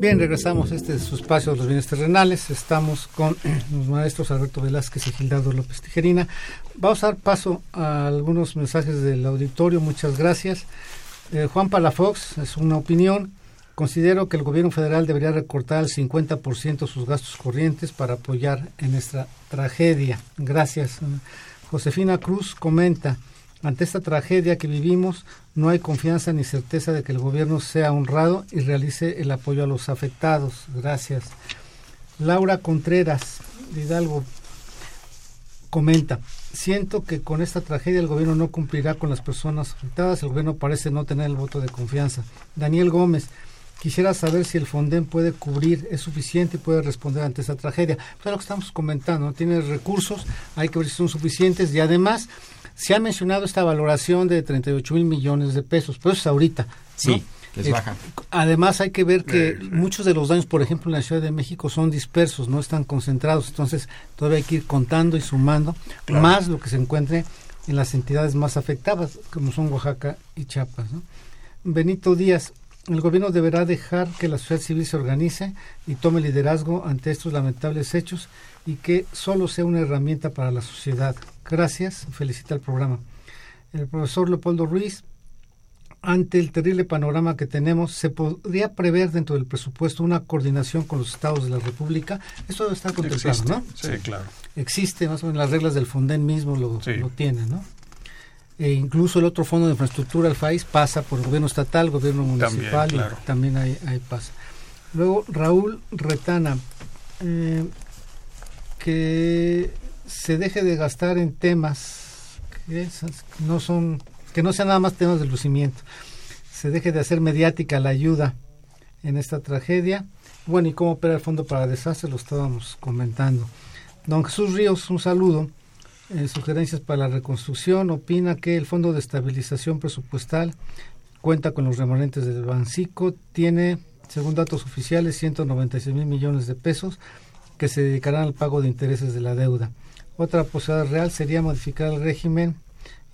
Bien, regresamos a este su espacio de los bienes terrenales. Estamos con los maestros Alberto Velázquez y Gildardo López Tijerina. Vamos a dar paso a algunos mensajes del auditorio. Muchas gracias. Eh, Juan Palafox, es una opinión. Considero que el gobierno federal debería recortar al 50% sus gastos corrientes para apoyar en esta tragedia. Gracias. Josefina Cruz comenta, ante esta tragedia que vivimos, no hay confianza ni certeza de que el gobierno sea honrado y realice el apoyo a los afectados. Gracias. Laura Contreras, Hidalgo, comenta, siento que con esta tragedia el gobierno no cumplirá con las personas afectadas, el gobierno parece no tener el voto de confianza. Daniel Gómez, quisiera saber si el Fonden puede cubrir, es suficiente y puede responder ante esta tragedia. Pues lo que estamos comentando, ¿no? tiene recursos, hay que ver si son suficientes y además se ha mencionado esta valoración de 38 mil millones de pesos, pero eso es ahorita. Sí. Es Eh, baja. Además hay que ver que muchos de los daños, por ejemplo, en la Ciudad de México son dispersos, no están concentrados, entonces todavía hay que ir contando y sumando más lo que se encuentre en las entidades más afectadas, como son Oaxaca y Chiapas. ¿no? Benito Díaz, el gobierno deberá dejar que la sociedad civil se organice y tome liderazgo ante estos lamentables hechos y que solo sea una herramienta para la sociedad. Gracias, felicita el programa. El profesor Leopoldo Ruiz, ante el terrible panorama que tenemos, ¿se podría prever dentro del presupuesto una coordinación con los estados de la República? Eso estar contemplado, Existe. ¿no? Sí, claro. Existe, más o menos las reglas del Fonden mismo lo, Sí. lo tienen, ¿no? E incluso el otro fondo de infraestructura del país pasa por el gobierno estatal, gobierno municipal, También, claro. y también ahí, ahí pasa. Luego, Raúl Retana, eh, que se deje de gastar en temas que no son, que no sean nada más temas de lucimiento. Se deje de hacer mediática la ayuda en esta tragedia. Bueno, y cómo opera el Fondo para Desastres, lo estábamos comentando. Don Jesús Ríos, un saludo. Eh, sugerencias para la reconstrucción. Opina que el Fondo de Estabilización Presupuestal cuenta con los remanentes del Bancico. Tiene, según datos oficiales, 196 mil millones de pesos que se dedicarán al pago de intereses de la deuda. Otra posibilidad real sería modificar el régimen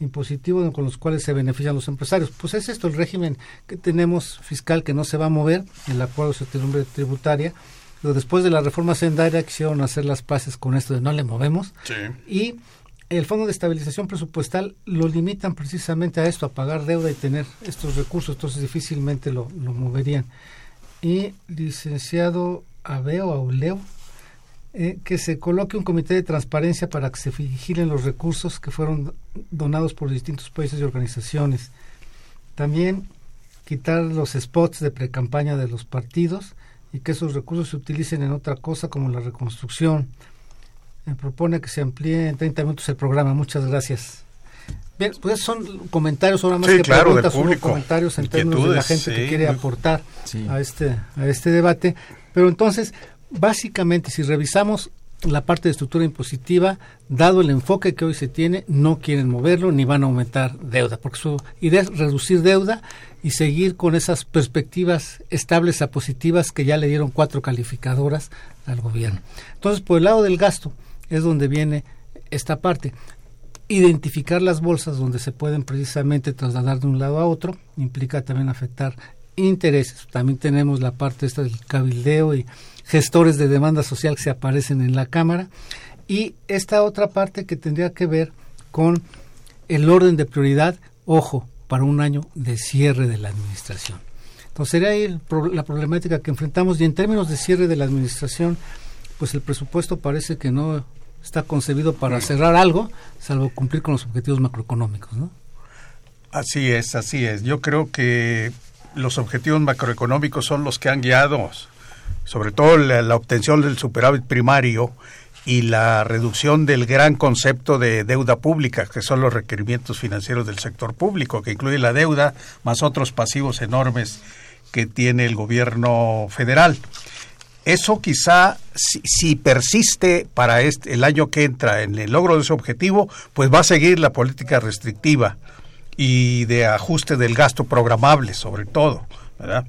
impositivo con los cuales se benefician los empresarios. Pues es esto el régimen que tenemos fiscal que no se va a mover, el acuerdo de certidumbre tributaria. Pero después de la reforma sendaria quisieron hacer las paces con esto de no le movemos. Sí. Y el Fondo de Estabilización Presupuestal lo limitan precisamente a esto, a pagar deuda y tener estos recursos, entonces difícilmente lo, lo moverían. Y licenciado Abeo Auleo, eh, que se coloque un comité de transparencia para que se vigilen los recursos que fueron donados por distintos países y organizaciones. También quitar los spots de precampaña de los partidos y que esos recursos se utilicen en otra cosa como la reconstrucción. Me propone que se amplíe en 30 minutos el programa. Muchas gracias. Bien, pues son comentarios ahora más Sí, que claro, preguntas, público. comentarios en términos de la gente que quiere muy- aportar Sí. a este a este debate. Pero entonces, básicamente, si revisamos la parte de estructura impositiva, dado el enfoque que hoy se tiene, no quieren moverlo ni van a aumentar deuda, porque su idea es reducir deuda y seguir con esas perspectivas estables a positivas que ya le dieron cuatro calificadoras al gobierno. Entonces, por el lado del gasto es donde viene esta parte. Identificar las bolsas donde se pueden precisamente trasladar de un lado a otro implica también afectar intereses. También tenemos la parte esta del cabildeo y gestores de demanda social que se aparecen en la Cámara. Y esta otra parte que tendría que ver con el orden de prioridad, ojo, para un año de cierre de la administración. Entonces sería ahí el la problemática que enfrentamos y en términos de cierre de la administración, pues el presupuesto parece que no está concebido para cerrar algo, salvo cumplir con los objetivos macroeconómicos, ¿no? Así es, así es. Yo creo que los objetivos macroeconómicos son los que han guiado, sobre todo la, obtención del superávit primario y la reducción del gran concepto de deuda pública, que son los requerimientos financieros del sector público, que incluye la deuda más otros pasivos enormes que tiene el gobierno federal. Eso quizá, si, si persiste para este, el año que entra en el logro de ese objetivo, pues va a seguir la política restrictiva y de ajuste del gasto programable, sobre todo, ¿verdad?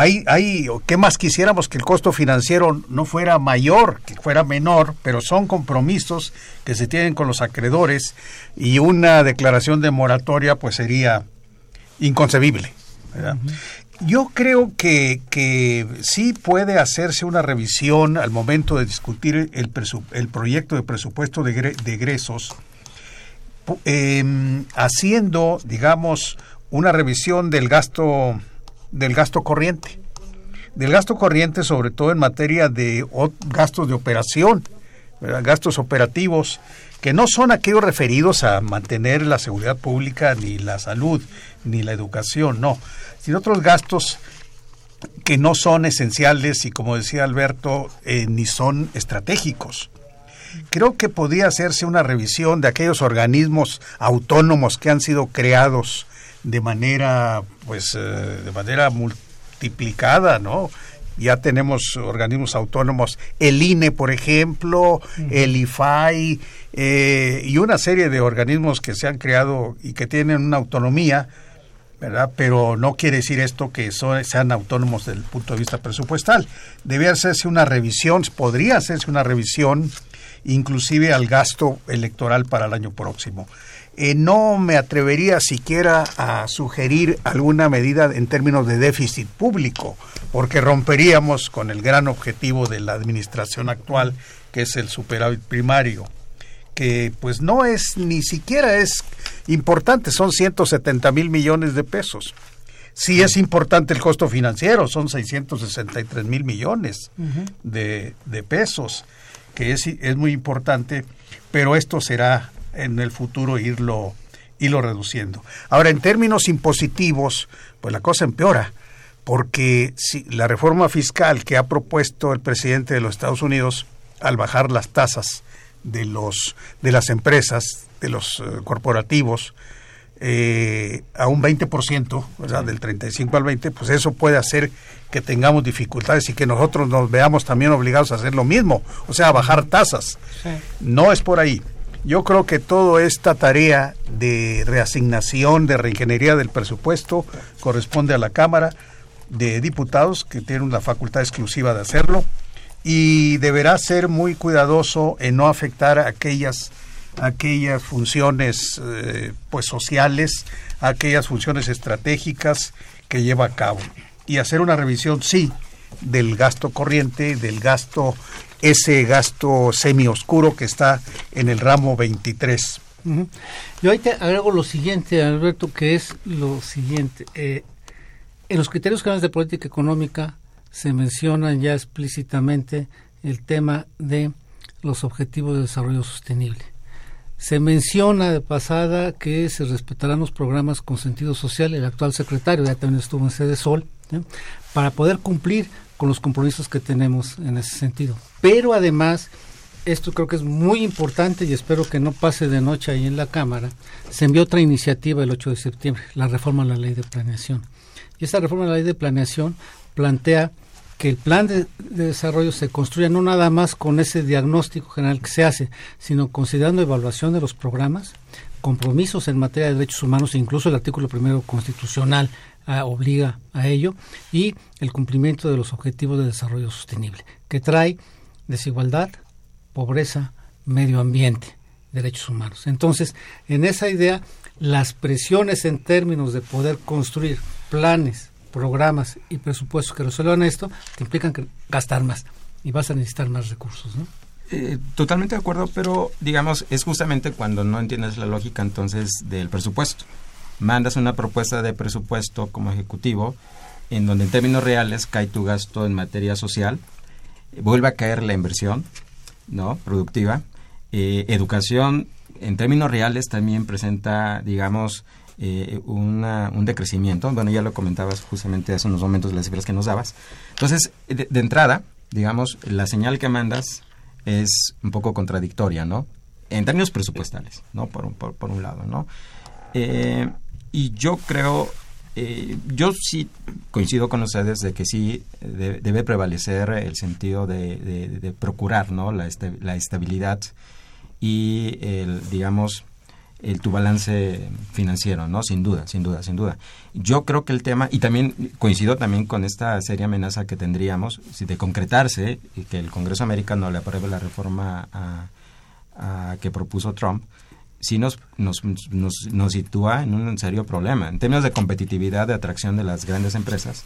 Hay, hay, ¿qué más quisiéramos que el costo financiero no fuera mayor, que fuera menor, pero son compromisos que se tienen con los acreedores y una declaración de moratoria pues sería inconcebible. ¿verdad? Yo creo que, que sí puede hacerse una revisión al momento de discutir el, el proyecto de presupuesto de, de egresos, eh, haciendo, digamos, una revisión del gasto del gasto corriente. Del gasto corriente, sobre todo en materia de gastos de operación, gastos operativos, que no son aquellos referidos a mantener la seguridad pública, ni la salud, ni la educación, no, sino otros gastos que no son esenciales y, como decía Alberto, eh, ni son estratégicos. Creo que podría hacerse una revisión de aquellos organismos autónomos que han sido creados de manera, pues, eh, de manera multiplicada, ¿no? Ya tenemos organismos autónomos, el INE, por ejemplo, el IFAI eh, y una serie de organismos que se han creado y que tienen una autonomía, ¿verdad? Pero no quiere decir esto que sean autónomos desde el punto de vista presupuestal. Debe hacerse una revisión, podría hacerse una revisión inclusive al gasto electoral para el año próximo. Eh, no me atrevería siquiera a sugerir alguna medida en términos de déficit público, porque romperíamos con el gran objetivo de la administración actual, que es el superávit primario, que pues no es ni siquiera es importante, son 170 mil millones de pesos. Sí es importante el costo financiero, son 663 mil millones de, de, pesos, que es, es muy importante, pero esto será en el futuro irlo, irlo reduciendo. Ahora, en términos impositivos, pues la cosa empeora, porque si la reforma fiscal que ha propuesto el presidente de los Estados Unidos al bajar las tasas de los de las empresas, de los eh, corporativos, eh, a un 20%, ¿verdad? del 35 al 20, pues eso puede hacer que tengamos dificultades y que nosotros nos veamos también obligados a hacer lo mismo, o sea, a bajar tasas. No es por ahí. Yo creo que toda esta tarea de reasignación, de reingeniería del presupuesto, corresponde a la Cámara de Diputados, que tiene una facultad exclusiva de hacerlo, y deberá ser muy cuidadoso en no afectar aquellas aquellas funciones eh, pues sociales, aquellas funciones estratégicas que lleva a cabo. Y hacer una revisión sí del gasto corriente, del gasto ese gasto semioscuro que está en el ramo 23. Yo ahí te agrego lo siguiente, Alberto, que es lo siguiente. Eh, en los criterios generales de política económica se mencionan ya explícitamente el tema de los objetivos de desarrollo sostenible. Se menciona de pasada que se respetarán los programas con sentido social. El actual secretario ya también estuvo en sede Sol, para poder cumplir con los compromisos que tenemos en ese sentido. Pero además, esto creo que es muy importante y espero que no pase de noche ahí en la Cámara, se envió otra iniciativa el 8 de septiembre, la reforma a la ley de planeación. Y esta reforma a la ley de planeación plantea que el plan de, desarrollo se construya no nada más con ese diagnóstico general que se hace, sino considerando evaluación de los programas, compromisos en materia de derechos humanos, e incluso el artículo primero constitucional obliga a ello, y el cumplimiento de los objetivos de desarrollo sostenible, que trae desigualdad, pobreza, medio ambiente, derechos humanos. Entonces, en esa idea, las presiones en términos de poder construir planes, programas y presupuestos que resuelvan esto, te implican gastar más y vas a necesitar más recursos, ¿no? Eh, totalmente de acuerdo, pero digamos, es justamente cuando no entiendes la lógica entonces del presupuesto mandas una propuesta de presupuesto como ejecutivo en donde en términos reales cae tu gasto en materia social, vuelve a caer la inversión no productiva, eh, educación en términos reales también presenta, digamos, eh, un decrecimiento. Bueno, ya lo comentabas justamente hace unos momentos las cifras que nos dabas. Entonces, de, entrada, digamos, la señal que mandas es un poco contradictoria, ¿no? En términos presupuestales, ¿no? Por, por, por un lado, ¿no? Eh, y yo creo, eh, yo sí coincido con ustedes de que sí debe prevalecer el sentido de, procurar ¿no? la, estabilidad y, el, digamos, el, tu balance financiero, ¿no? Sin duda, sin duda, sin duda. Yo creo que el tema, y también coincido también con esta seria amenaza que tendríamos, si de concretarse y que el Congreso americano le apruebe la reforma que propuso Trump, sí nos, nos, nos, sitúa en un serio problema. En términos de competitividad, de atracción de las grandes empresas,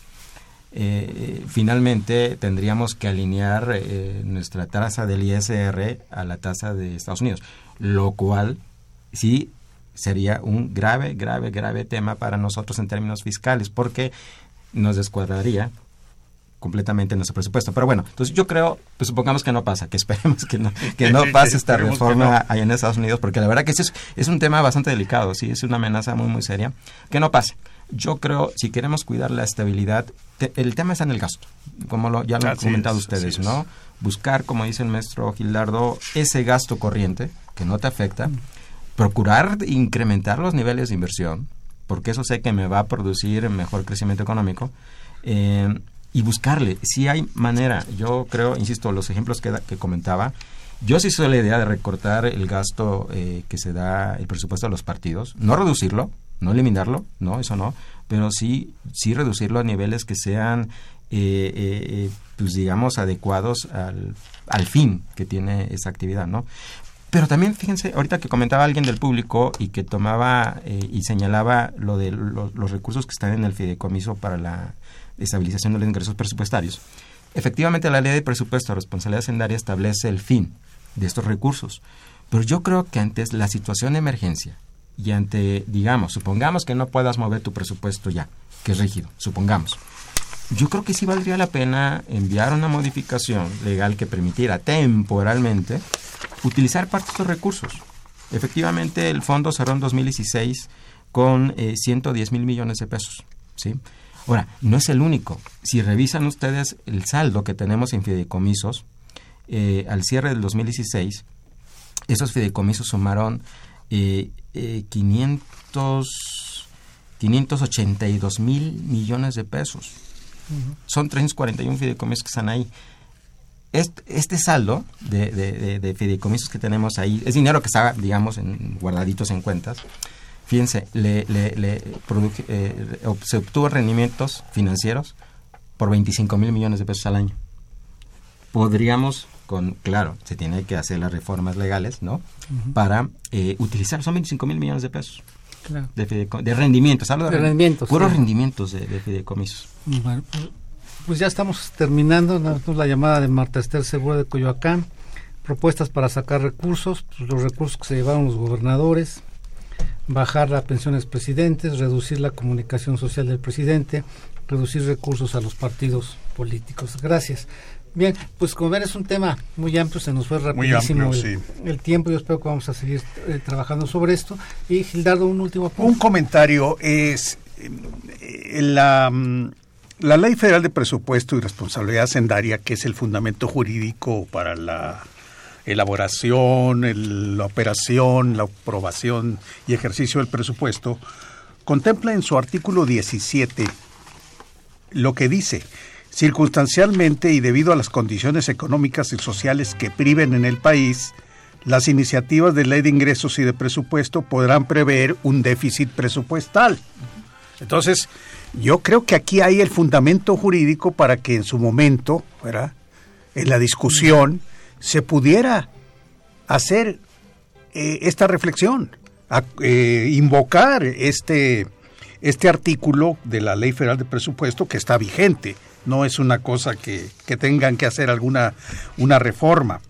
eh, finalmente tendríamos que alinear eh, nuestra tasa del ISR a la tasa de Estados Unidos, lo cual sí sería un grave, grave, grave tema para nosotros en términos fiscales, porque nos descuadraría completamente nuestro presupuesto. Pero bueno, entonces yo creo, pues supongamos que no pasa, que esperemos que no, que no pase esta reforma allá en Estados Unidos, porque la verdad que es, es un tema bastante delicado, sí, es una amenaza muy, muy seria, que no pase. Yo creo, si queremos cuidar la estabilidad, el tema está en el gasto, como lo, ya lo han comentado ustedes, ¿no? Buscar, como dice el maestro Gilardo, ese gasto corriente que no te afecta, procurar incrementar los niveles de inversión, porque eso sé que me va a producir mejor crecimiento económico, eh, y buscarle. Si hay manera, yo creo, insisto, los ejemplos que, que comentaba, yo sí soy la idea de recortar el gasto eh, que se da, el presupuesto de los partidos, no reducirlo, no eliminarlo, no, eso no, pero sí, sí reducirlo a niveles que sean, eh, eh, pues digamos, adecuados al, al fin que tiene esa actividad, ¿no? Pero también, fíjense, ahorita que comentaba alguien del público y que tomaba y señalaba lo de los recursos que están en el fideicomiso para la estabilización de los ingresos presupuestarios. Efectivamente, la ley de presupuesto de responsabilidad hacendaria establece el fin de estos recursos. Pero yo creo que ante la situación de emergencia y ante, digamos, supongamos que no puedas mover tu presupuesto ya, que es rígido, supongamos. Yo creo que sí valdría la pena enviar una modificación legal que permitiera temporalmente utilizar parte de estos recursos. Efectivamente, el fondo cerró en 2016 con 110 eh, mil millones de pesos. ¿sí? Ahora, no es el único. Si revisan ustedes el saldo que tenemos en fideicomisos, eh, al cierre del 2016, esos fideicomisos sumaron eh, 500, eh, 582 mil millones de pesos. Son 341 fideicomisos que están ahí. Este, saldo de, fideicomisos que tenemos ahí es dinero que está, digamos, en, guardaditos en cuentas fíjense, le, le, eh, se obtuvo rendimientos financieros por 25 mil millones de pesos al año. Podríamos, con claro, se tiene que hacer las reformas legales, ¿no? Para eh, utilizar, son 25 mil millones de pesos. De, de, rendimientos, hablo de, rendimientos. Puros rendimientos de, fideicomisos. Bueno, pues, pues, ya estamos terminando. La llamada de Marta Esther Segura de Coyoacán. Propuestas para sacar recursos, pues, los recursos que se llevaron los gobernadores, bajar las pensiones presidentes, reducir la comunicación social del presidente, reducir recursos a los partidos políticos. Gracias. Bien, pues como ven es un tema muy amplio, se nos fue rapidísimo el, tiempo, yo espero que vamos a seguir eh, trabajando sobre esto. Y Gildardo, un último punto. Un comentario es eh, la, mm, la Ley Federal de Presupuesto y Responsabilidad Hacendaria, que es el fundamento jurídico para la elaboración, la operación, la aprobación y ejercicio del presupuesto, contempla en su artículo 17 lo que dice, circunstancialmente y debido a las condiciones económicas y sociales que priven en el país, las iniciativas de ley de ingresos y de presupuesto podrán prever un déficit presupuestal. Entonces, yo creo que aquí hay el fundamento jurídico para que en su momento, en la discusión, se pudiera hacer eh, esta reflexión, eh, invocar este, este artículo de la Ley Federal de Presupuesto que está vigente. No es una cosa que, tengan que hacer alguna una reforma.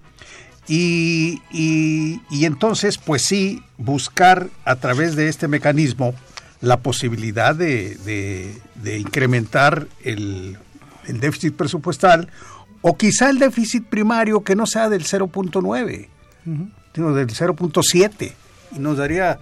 Y, y, entonces, pues sí, buscar a través de este mecanismo la posibilidad de, de, incrementar el, el déficit presupuestal o quizá el déficit primario que no sea del 0.9, sino del 0.7, y nos daría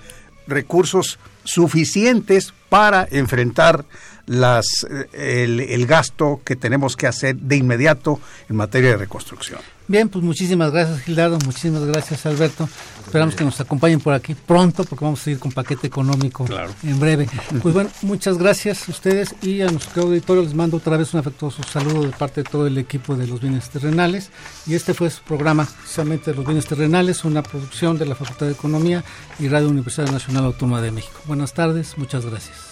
recursos suficientes para enfrentar las, el, el gasto que tenemos que hacer de inmediato en materia de reconstrucción. Bien, pues muchísimas gracias Gildardo, muchísimas gracias Alberto. Esperamos que nos acompañen por aquí pronto porque vamos a ir con paquete económico en breve. Pues bueno, muchas gracias a ustedes y a nuestro auditorio les mando otra vez un afectuoso saludo de parte de todo el equipo de los bienes terrenales. Y este fue su programa, precisamente de los bienes terrenales, una producción de la Facultad de Economía y Radio Universidad Nacional Autónoma de México. Buenas tardes, muchas gracias.